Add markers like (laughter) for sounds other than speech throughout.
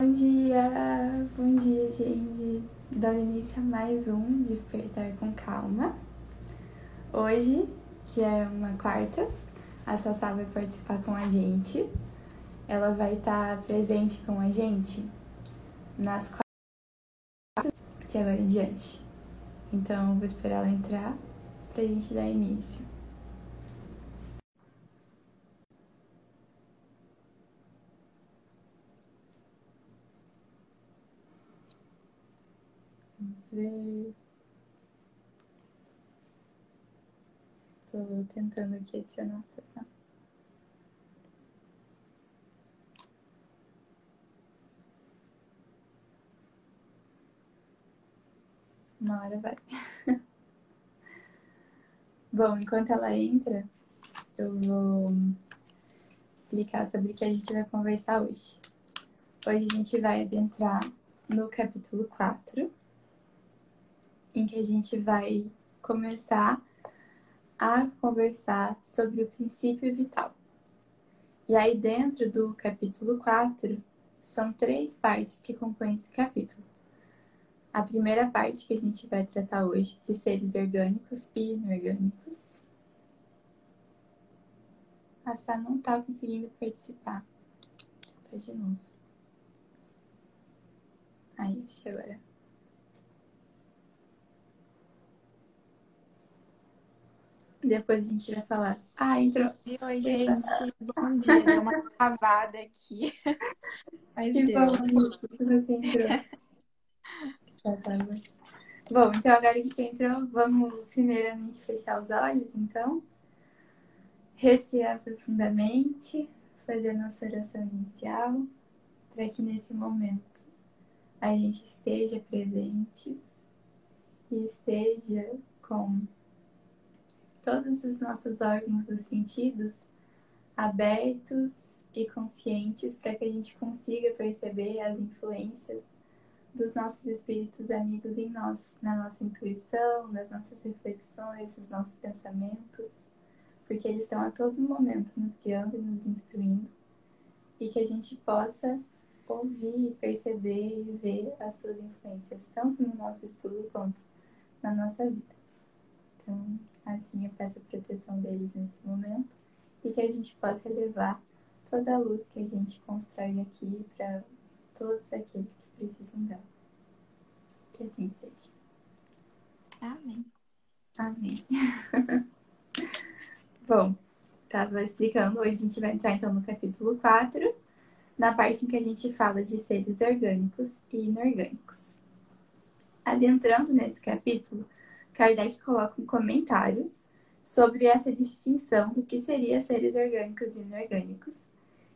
Bom dia, bom dia, gente. Dando início a mais um Despertar com Calma. Hoje, que é uma quarta, a Sassá vai participar com a gente. Ela vai estar presente com a gente nas quartas de agora em diante. Então, vou esperar ela entrar pra gente dar início. Ver. Tô tentando aqui adicionar a sessão. Uma hora vai. (laughs) Bom, enquanto ela entra, eu vou explicar sobre o que a gente vai conversar hoje. Hoje a gente vai adentrar no capítulo 4, em que a gente vai começar a conversar sobre o princípio vital. E aí, dentro do capítulo 4, são três partes que compõem esse capítulo. A primeira parte que a gente vai tratar hoje de seres orgânicos e inorgânicos. A Sá não tá conseguindo participar. Tá de novo. Aí, acho que agora. Depois a gente vai falar. Ah, entrou. Oi, gente. Bom dia. Deu uma (laughs) travada aqui. Mas Que deu. bom que você entrou. Bom, então agora que você entrou, vamos primeiramente fechar os olhos, então. Respirar profundamente, fazer a nossa oração inicial, para que nesse momento a gente esteja presentes e esteja com todos os nossos órgãos dos sentidos abertos e conscientes para que a gente consiga perceber as influências dos nossos espíritos amigos em nós, na nossa intuição, nas nossas reflexões, nos nossos pensamentos, porque eles estão a todo momento nos guiando e nos instruindo, e que a gente possa ouvir, perceber e ver as suas influências, tanto no nosso estudo quanto na nossa vida. Então, assim eu peço a proteção deles nesse momento e que a gente possa levar toda a luz que a gente constrói aqui para todos aqueles que precisam dela. Que assim seja. Amém. Amém. (laughs) Bom, estava explicando, hoje a gente vai entrar então no capítulo 4, na parte em que a gente fala de seres orgânicos e inorgânicos. Adentrando nesse capítulo, Kardec coloca um comentário sobre essa distinção do que seria seres orgânicos e inorgânicos,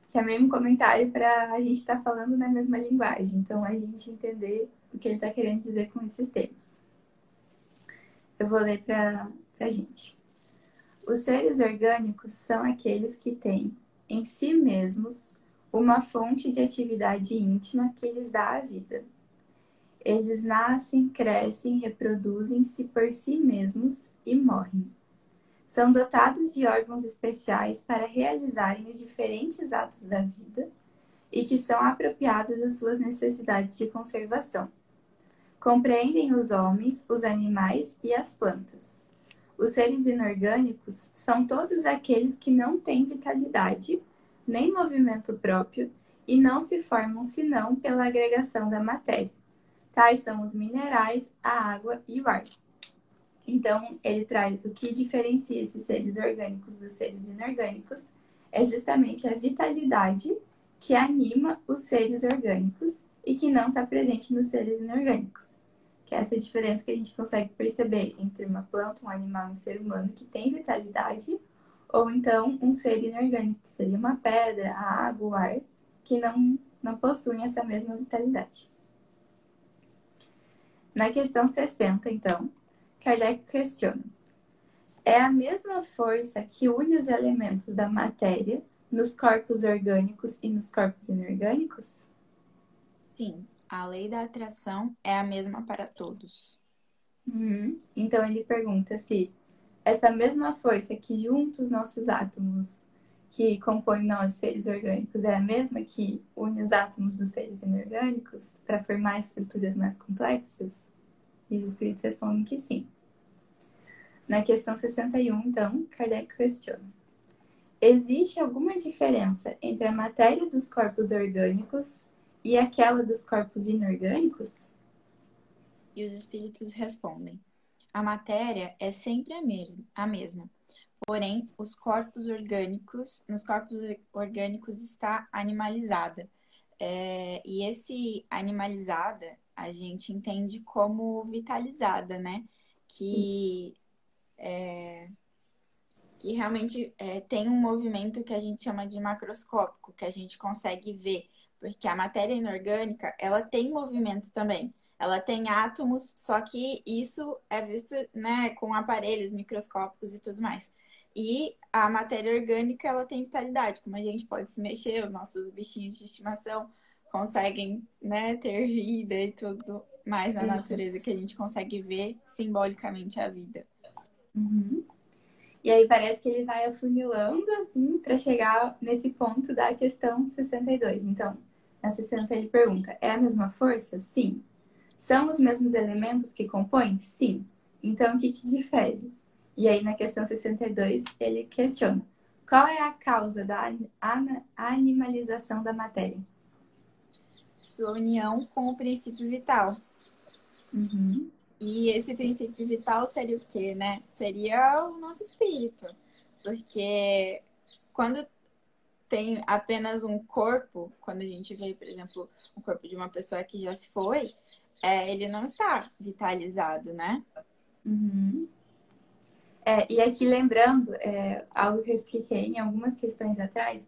que é mesmo comentário para a gente estar tá falando na mesma linguagem, então a gente entender o que ele está querendo dizer com esses termos. Eu vou ler para a gente. Os seres orgânicos são aqueles que têm em si mesmos uma fonte de atividade íntima que lhes dá a vida. Eles nascem, crescem, reproduzem-se por si mesmos e morrem. São dotados de órgãos especiais para realizarem os diferentes atos da vida e que são apropriados às suas necessidades de conservação. Compreendem os homens, os animais e as plantas. Os seres inorgânicos são todos aqueles que não têm vitalidade, nem movimento próprio e não se formam senão pela agregação da matéria. Tais são os minerais, a água e o ar. Então, ele traz o que diferencia esses seres orgânicos dos seres inorgânicos é justamente a vitalidade que anima os seres orgânicos e que não está presente nos seres inorgânicos. Que é essa diferença que a gente consegue perceber entre uma planta, um animal e um ser humano que tem vitalidade, ou então um ser inorgânico, que seria uma pedra, a água, o ar, que não, não possuem essa mesma vitalidade. Na questão 60, então, Kardec questiona: é a mesma força que une os elementos da matéria nos corpos orgânicos e nos corpos inorgânicos? Sim, a lei da atração é a mesma para todos. Uhum. Então ele pergunta se essa mesma força que junta os nossos átomos, que compõe nós, seres orgânicos, é a mesma que une os átomos dos seres inorgânicos para formar estruturas mais complexas? E os espíritos respondem que sim. Na questão 61, então, Kardec questiona: Existe alguma diferença entre a matéria dos corpos orgânicos e aquela dos corpos inorgânicos? E os espíritos respondem: A matéria é sempre a, mesma, a mesma. Porém, os corpos orgânicos, nos corpos orgânicos está animalizada. É, e esse animalizada a gente entende como vitalizada, né? Que, é, que realmente é, tem um movimento que a gente chama de macroscópico, que a gente consegue ver, porque a matéria inorgânica ela tem movimento também ela tem átomos, só que isso é visto né, com aparelhos microscópicos e tudo mais. E a matéria orgânica, ela tem vitalidade, como a gente pode se mexer, os nossos bichinhos de estimação conseguem né, ter vida e tudo mais na natureza que a gente consegue ver simbolicamente a vida. Uhum. E aí parece que ele vai afunilando assim para chegar nesse ponto da questão 62. Então, na 60 ele pergunta: é a mesma força? Sim. São os mesmos elementos que compõem? Sim. Então, o que, que difere? E aí, na questão 62, ele questiona: qual é a causa da animalização da matéria? Sua união com o princípio vital. Uhum. E esse princípio vital seria o quê, né? Seria o nosso espírito. Porque quando tem apenas um corpo, quando a gente vê, por exemplo, o corpo de uma pessoa que já se foi, é, ele não está vitalizado, né? Uhum. É, e aqui lembrando, é, algo que eu expliquei em algumas questões atrás,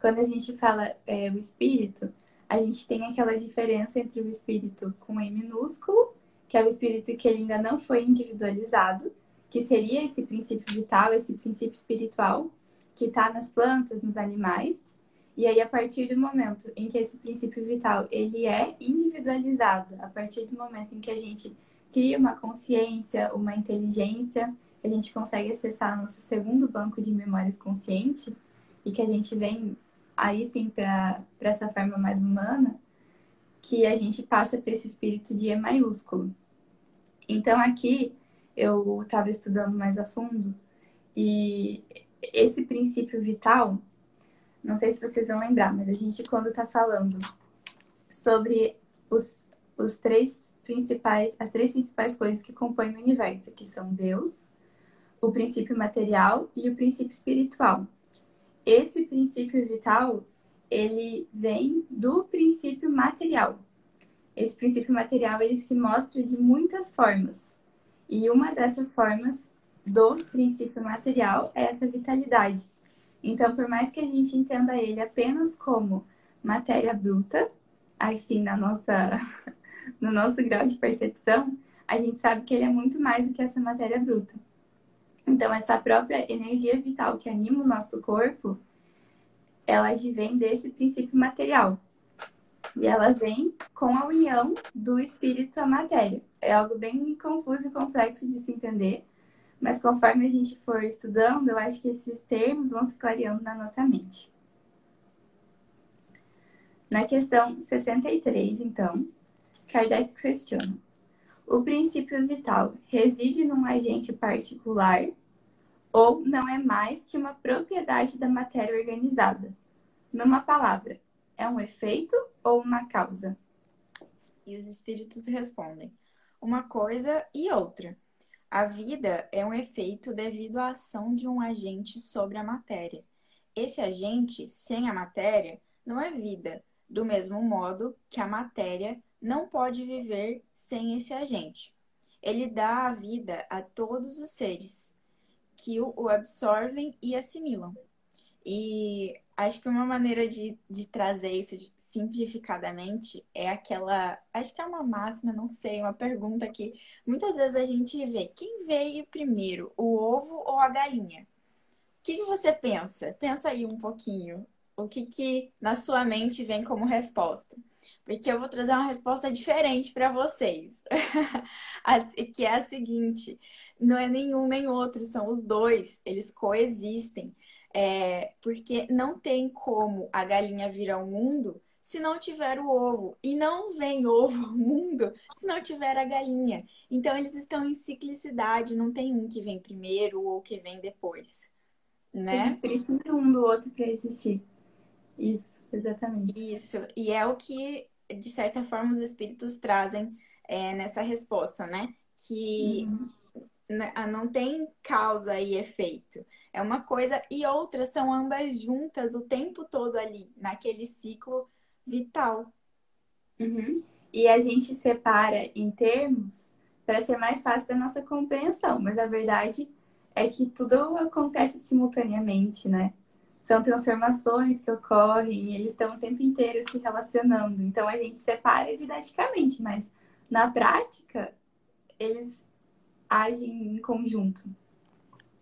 quando a gente fala é, o espírito, a gente tem aquela diferença entre o espírito com E minúsculo, que é o espírito que ele ainda não foi individualizado, que seria esse princípio vital, esse princípio espiritual, que está nas plantas, nos animais, e aí, a partir do momento em que esse princípio vital ele é individualizado, a partir do momento em que a gente cria uma consciência, uma inteligência, a gente consegue acessar nosso segundo banco de memórias consciente e que a gente vem aí sim para essa forma mais humana, que a gente passa para esse espírito de E maiúsculo. Então, aqui eu estava estudando mais a fundo e esse princípio vital não sei se vocês vão lembrar, mas a gente, quando está falando sobre os, os três principais, as três principais coisas que compõem o universo, que são Deus, o princípio material e o princípio espiritual. Esse princípio vital, ele vem do princípio material. Esse princípio material, ele se mostra de muitas formas. E uma dessas formas do princípio material é essa vitalidade. Então, por mais que a gente entenda ele apenas como matéria bruta, assim, na nossa, (laughs) no nosso grau de percepção, a gente sabe que ele é muito mais do que essa matéria bruta. Então, essa própria energia vital que anima o nosso corpo, ela vem desse princípio material. E ela vem com a união do espírito à matéria. É algo bem confuso e complexo de se entender, mas conforme a gente for estudando, eu acho que esses termos vão se clareando na nossa mente. Na questão 63, então, Kardec questiona: o princípio vital reside num agente particular ou não é mais que uma propriedade da matéria organizada? Numa palavra, é um efeito ou uma causa? E os espíritos respondem: uma coisa e outra. A vida é um efeito devido à ação de um agente sobre a matéria. Esse agente, sem a matéria, não é vida, do mesmo modo que a matéria não pode viver sem esse agente. Ele dá a vida a todos os seres que o absorvem e assimilam. E acho que uma maneira de, de trazer isso simplificadamente é aquela. Acho que é uma máxima, não sei, uma pergunta que muitas vezes a gente vê: quem veio primeiro, o ovo ou a galinha? O que, que você pensa? Pensa aí um pouquinho. O que, que na sua mente vem como resposta? Porque eu vou trazer uma resposta diferente para vocês. (laughs) que é a seguinte: não é nenhum nem outro, são os dois, eles coexistem É, porque não tem como a galinha vir ao mundo se não tiver o ovo. E não vem (laughs) ovo ao mundo se não tiver a galinha. Então eles estão em ciclicidade, não tem um que vem primeiro ou que vem depois. Né? Eles precisam um do outro para existir. Isso, exatamente. Isso. E é o que, de certa forma, os espíritos trazem é, nessa resposta, né? Que uhum. Não tem causa e efeito. É uma coisa e outra são ambas juntas o tempo todo ali, naquele ciclo vital. Uhum. E a gente separa em termos para ser mais fácil da nossa compreensão, mas a verdade é que tudo acontece simultaneamente, né? São transformações que ocorrem, eles estão o tempo inteiro se relacionando. Então a gente separa didaticamente, mas na prática eles agem em conjunto.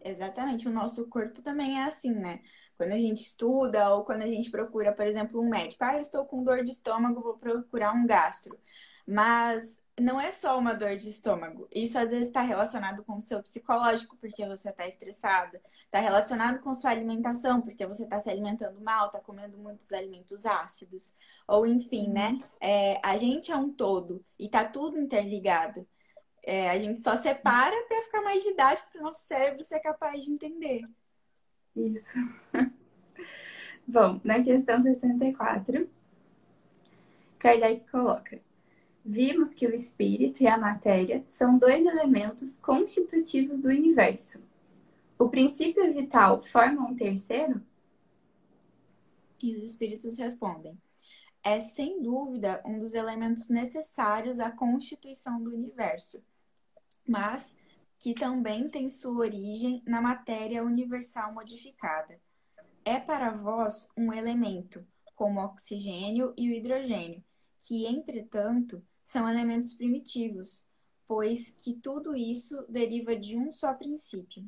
Exatamente, o nosso corpo também é assim, né? Quando a gente estuda ou quando a gente procura, por exemplo, um médico, ah, eu estou com dor de estômago, vou procurar um gastro. Mas não é só uma dor de estômago. Isso às vezes está relacionado com o seu psicológico, porque você está estressado. Está relacionado com sua alimentação, porque você está se alimentando mal, está comendo muitos alimentos ácidos. Ou enfim, né? Uhum. É, a gente é um todo e está tudo interligado. É, a gente só separa para ficar mais didático para o nosso cérebro ser capaz de entender. Isso. (laughs) Bom, na questão 64, Kardec coloca: Vimos que o espírito e a matéria são dois elementos constitutivos do universo. O princípio vital forma um terceiro? E os espíritos respondem: É sem dúvida um dos elementos necessários à constituição do universo mas que também tem sua origem na matéria universal modificada. É para vós um elemento, como o oxigênio e o hidrogênio, que, entretanto, são elementos primitivos, pois que tudo isso deriva de um só princípio.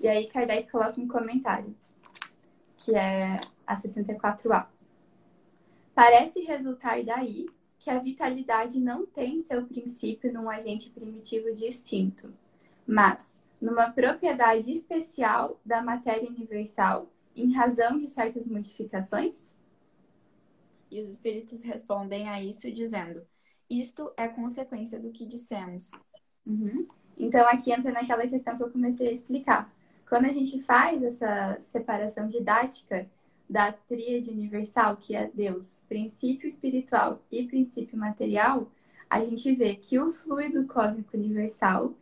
E aí Kardec coloca um comentário, que é a 64A. Parece resultar daí que a vitalidade não tem seu princípio num agente primitivo distinto, mas numa propriedade especial da matéria universal em razão de certas modificações? E os espíritos respondem a isso dizendo: Isto é consequência do que dissemos. Uhum. Então, aqui entra naquela questão que eu comecei a explicar. Quando a gente faz essa separação didática, da tríade universal, que é Deus, princípio espiritual e princípio material, a gente vê que o fluido cósmico universal,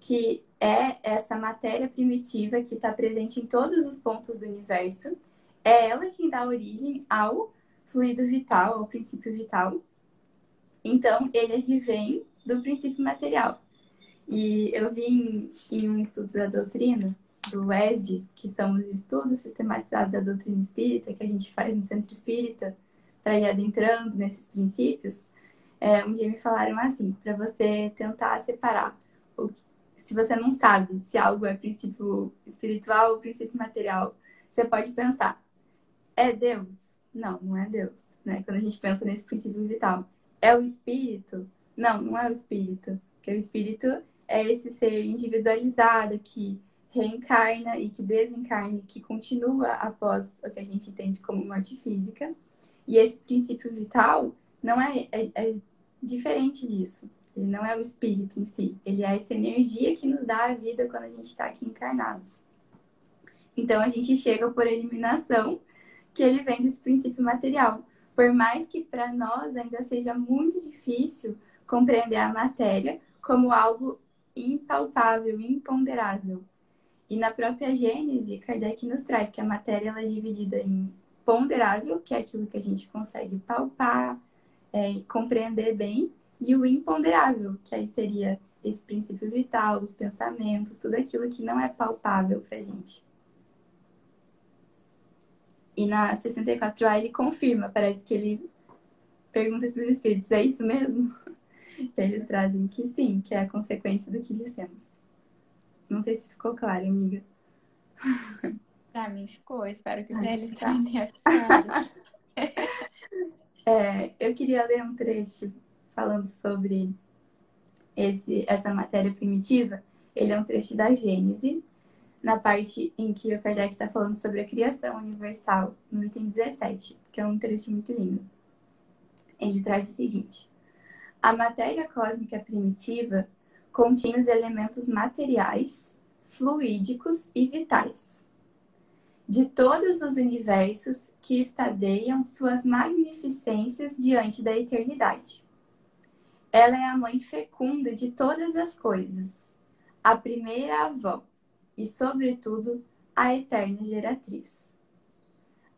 que é essa matéria primitiva que está presente em todos os pontos do universo, é ela quem dá origem ao fluido vital, ao princípio vital. Então, ele advém do princípio material. E eu vi em, em um estudo da doutrina do ESD, que são os estudos sistematizados da doutrina espírita, que a gente faz no centro espírita, para ir adentrando nesses princípios, é, um dia me falaram assim, para você tentar separar o se você não sabe se algo é princípio espiritual ou princípio material, você pode pensar, é Deus? Não, não é Deus, né? Quando a gente pensa nesse princípio vital. É o espírito? Não, não é o espírito. Porque o espírito é esse ser individualizado que reencarna e que desencarna, que continua após o que a gente entende como morte física. E esse princípio vital não é, é, é diferente disso. Ele não é o espírito em si, ele é essa energia que nos dá a vida quando a gente está aqui encarnados. Então a gente chega por eliminação que ele vem desse princípio material. Por mais que para nós ainda seja muito difícil compreender a matéria como algo impalpável, imponderável. E na própria Gênese, Kardec nos traz que a matéria ela é dividida em ponderável, que é aquilo que a gente consegue palpar é, e compreender bem, e o imponderável, que aí seria esse princípio vital, os pensamentos, tudo aquilo que não é palpável para a gente. E na 64A ele confirma, parece que ele pergunta para os espíritos: é isso mesmo? (laughs) Eles trazem que sim, que é a consequência do que dissemos. Não sei se ficou claro, amiga. (laughs) Pra mim ficou, espero que pra eles tá. também (laughs) tenha ficado. é, eu queria ler um trecho falando sobre esse, essa matéria primitiva. Ele é um trecho da Gênese, na parte em que o Kardec está falando sobre a criação universal, no item 17, que é um trecho muito lindo. Ele traz o seguinte: A matéria cósmica primitiva continha os elementos materiais, fluídicos e vitais de todos os universos que estadeiam suas magnificências diante da eternidade. Ela é a mãe fecunda de todas as coisas, a primeira avó e, sobretudo, a eterna geratriz.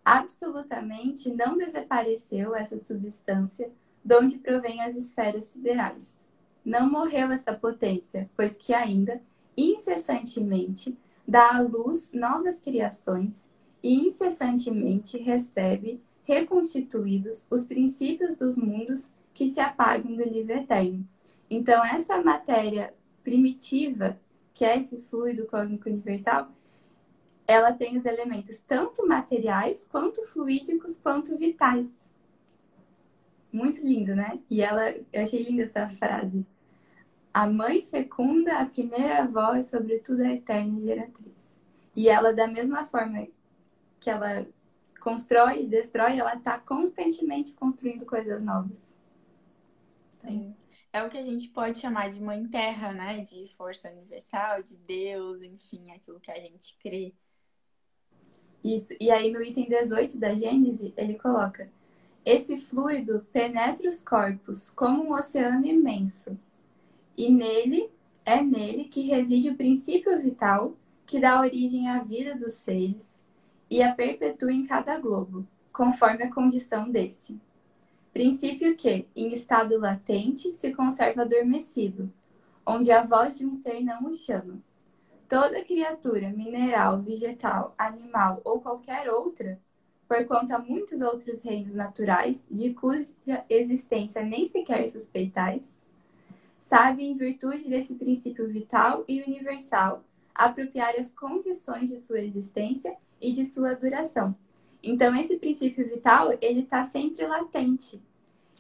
Absolutamente não desapareceu essa substância de onde provém as esferas siderais. Não morreu essa potência, pois que ainda, incessantemente, dá à luz novas criações e incessantemente recebe reconstituídos os princípios dos mundos que se apagam do livro eterno. Então, essa matéria primitiva, que é esse fluido cósmico universal, ela tem os elementos tanto materiais, quanto fluídicos, quanto vitais. Muito lindo, né? E ela, eu achei linda essa frase. A mãe fecunda, a primeira avó e, sobretudo, a eterna geratriz. E ela, da mesma forma que ela constrói e destrói, ela está constantemente construindo coisas novas. Sim. É o que a gente pode chamar de mãe terra, né? De força universal, de Deus, enfim, aquilo que a gente crê. Isso. E aí no item 18 da Gênese, ele coloca: Esse fluido penetra os corpos como um oceano imenso e nele é nele que reside o princípio vital que dá origem à vida dos seres e a perpetua em cada globo, conforme a condição desse. Princípio que, em estado latente, se conserva adormecido, onde a voz de um ser não o chama. Toda criatura, mineral, vegetal, animal ou qualquer outra, porquanto há muitos outros reinos naturais, de cuja existência nem sequer suspeitais, sabe, em virtude desse princípio vital e universal, apropriar as condições de sua existência e de sua duração. Então, esse princípio vital, ele está sempre latente.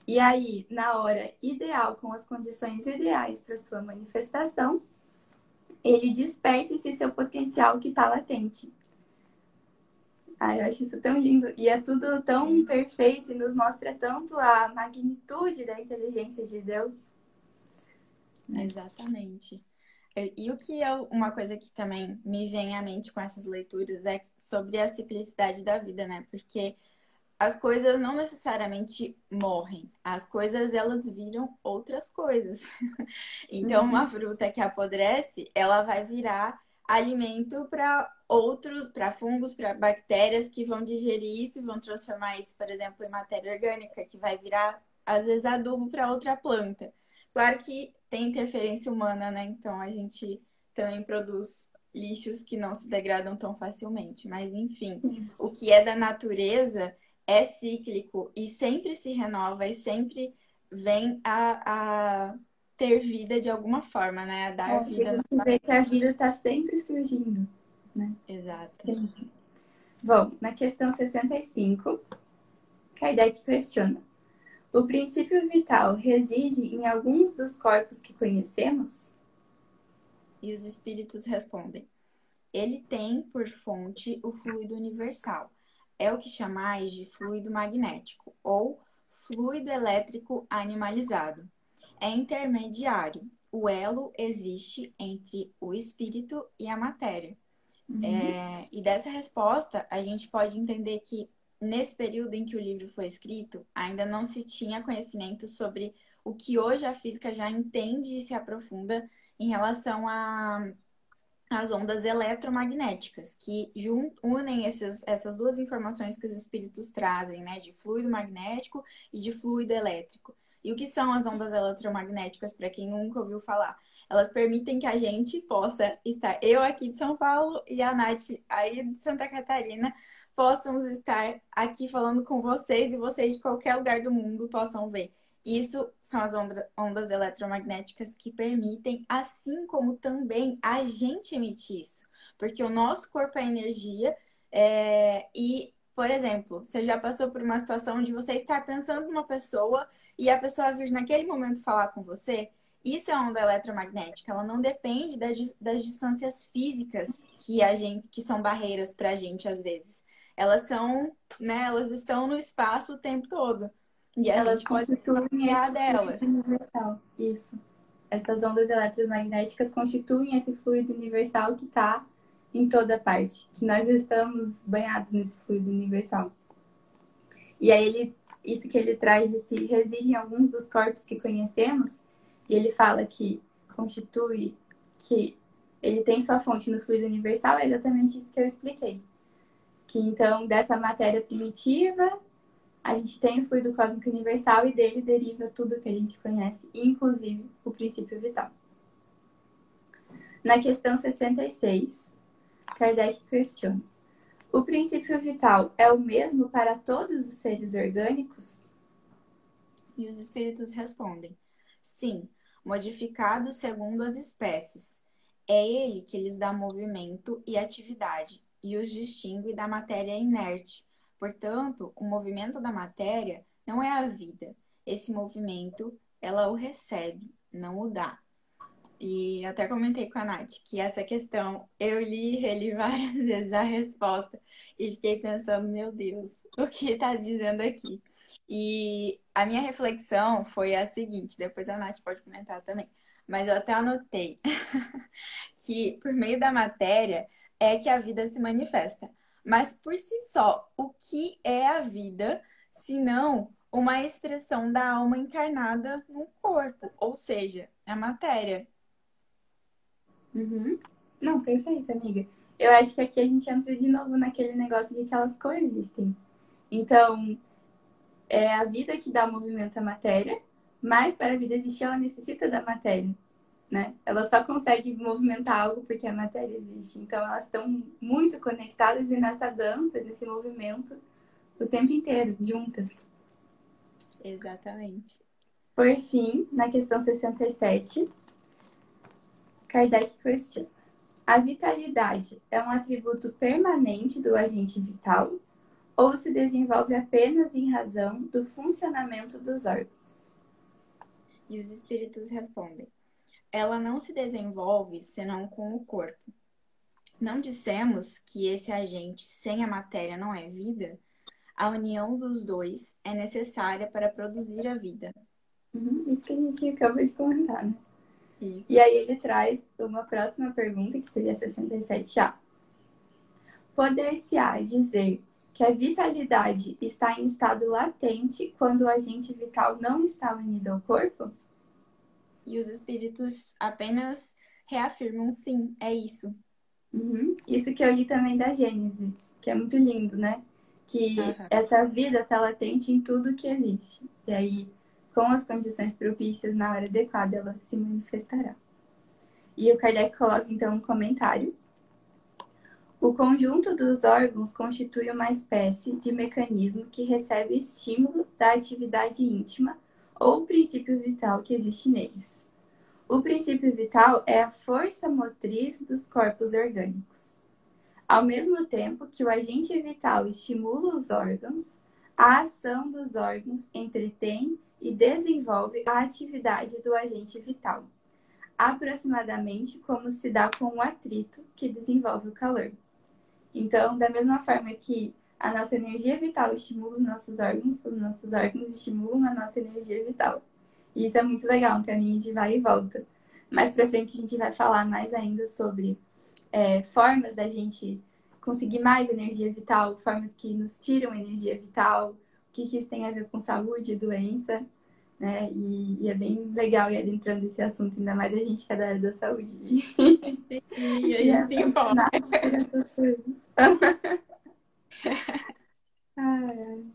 E aí, na hora ideal, com as condições ideais para sua manifestação, ele desperta esse seu potencial que está latente. Ah, eu acho isso tão lindo. E é tudo tão perfeito e nos mostra tanto a magnitude da inteligência de Deus. Exatamente. E o que é uma coisa que também me vem à mente com essas leituras é sobre a ciclicidade da vida, né? Porque as coisas não necessariamente morrem, as coisas elas viram outras coisas. (laughs) então, uma uhum. fruta que apodrece, ela vai virar alimento para outros, para fungos, para bactérias que vão digerir isso e vão transformar isso, por exemplo, em matéria orgânica, que vai virar às vezes adubo para outra planta. Claro que tem interferência humana, né? Então a gente também produz lixos que não se degradam tão facilmente. Mas enfim, o que é da natureza é cíclico e sempre se renova e sempre vem a, a ter vida de alguma forma, né? A dar é, vida. A gente vê que a vida está sempre surgindo, né? Exato. Sim. Bom, na questão 65, Kardec questiona: o princípio vital reside em alguns dos corpos que conhecemos? E os espíritos respondem: Ele tem por fonte o fluido universal. É o que chamais de fluido magnético ou fluido elétrico animalizado. É intermediário. O elo existe entre o espírito e a matéria. Uhum. É, e dessa resposta, a gente pode entender que nesse período em que o livro foi escrito, ainda não se tinha conhecimento sobre o que hoje a física já entende e se aprofunda em relação a as ondas eletromagnéticas, que unem esses, essas duas informações que os espíritos trazem, né, de fluido magnético e de fluido elétrico. E o que são as ondas eletromagnéticas, para quem nunca ouviu falar? Elas permitem que a gente possa estar, eu aqui de São Paulo e a Nath aí de Santa Catarina, possamos estar aqui falando com vocês e vocês de qualquer lugar do mundo possam ver. Isso são as ondas eletromagnéticas que permitem, assim como também a gente emitir isso. Porque o nosso corpo é energia é... e, por exemplo, você já passou por uma situação de você estar pensando numa pessoa e a pessoa vir naquele momento falar com você Isso é onda eletromagnética, ela não depende das, das distâncias físicas que a gente que são barreiras para a gente às vezes. Elas são, né, elas estão no espaço o tempo todo. E a Elas gente pode constituem criar esse delas. fluido universal. Isso. Essas ondas eletromagnéticas constituem esse fluido universal que está em toda parte. Que nós estamos banhados nesse fluido universal. E aí ele, isso que ele traz esse reside em alguns dos corpos que conhecemos, e ele fala que constitui que ele tem sua fonte no fluido universal, é exatamente isso que eu expliquei. Que então dessa matéria primitiva, a gente tem o fluido cósmico universal e dele deriva tudo que a gente conhece, inclusive o princípio vital. Na questão 66, Kardec questiona: o princípio vital é o mesmo para todos os seres orgânicos? E os espíritos respondem: sim, modificado segundo as espécies. É ele que lhes dá movimento e atividade e os distingue da matéria inerte. Portanto, o movimento da matéria não é a vida. Esse movimento ela o recebe, não o dá. E até comentei com a Nath que essa questão eu li e reli várias (laughs) vezes a resposta e fiquei pensando, meu Deus, o que está dizendo aqui? E a minha reflexão foi a seguinte, depois a Nath pode comentar também, mas eu até anotei (laughs) que por meio da matéria é que a vida se manifesta. Mas por si só, o que é a vida, se não uma expressão da alma encarnada no corpo, ou seja, a matéria. Uhum. Não, perfeito, amiga. Eu acho que aqui a gente entra de novo naquele negócio de que elas coexistem. Então, é a vida que dá movimento à matéria, mas para a vida existir, ela necessita da matéria, né? Ela só consegue movimentar algo porque a matéria existe. Então, elas estão muito conectadas e nessa dança, nesse movimento, o tempo inteiro, juntas. Exatamente. Por fim, na questão 67, Kardec questiona: a vitalidade é um atributo permanente do agente vital ou se desenvolve apenas em razão do funcionamento dos órgãos? E os espíritos respondem: ela não se desenvolve senão com o corpo. Não dissemos que esse agente sem a matéria não é vida? A união dos dois é necessária para produzir a vida. Uhum, isso que a gente acabou de comentar, né? Isso. E aí ele traz uma próxima pergunta, que seria 67A. Poder-se-á dizer que a vitalidade está em estado latente quando o agente vital não está unido ao corpo? E os espíritos apenas reafirmam sim, é isso. Uhum. Isso que eu li também da Gênese, que é muito lindo, né? Que Aham. essa vida está latente em tudo que existe. E aí, com as condições propícias na hora adequada, ela se manifestará. E o Kardec coloca então um comentário. O conjunto dos órgãos constitui uma espécie de mecanismo que recebe estímulo da atividade íntima ou princípio vital que existe neles. O princípio vital é a força motriz dos corpos orgânicos. Ao mesmo tempo que o agente vital estimula os órgãos, a ação dos órgãos entretém e desenvolve a atividade do agente vital, aproximadamente como se dá com o atrito que desenvolve o calor. Então, da mesma forma que a nossa energia vital estimula os nossos órgãos, os nossos órgãos estimulam a nossa energia vital. E isso é muito legal, um caminho de vai e volta. Mais pra frente a gente vai falar mais ainda sobre é, formas da gente conseguir mais energia vital, formas que nos tiram energia vital, o que, que isso tem a ver com saúde e doença, né? E, e é bem legal ir adentrando esse assunto, ainda mais a gente que é da área da saúde. (laughs) E a gente se importa. (laughs)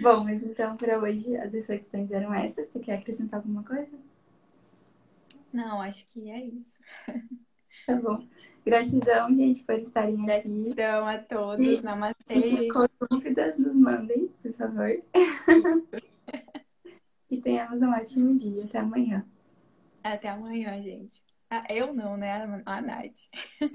Bom, mas então para hoje as reflexões eram essas. Você quer acrescentar alguma coisa? Não, acho que é isso. Tá bom. Gratidão, gente, por estarem aqui. Gratidão a todos. E- Namastê. Se ficou dúvidas, nos mandem, por favor. (laughs) e tenhamos um ótimo dia. Até amanhã. Até amanhã, gente. Ah, eu não, né? A Nath. (laughs)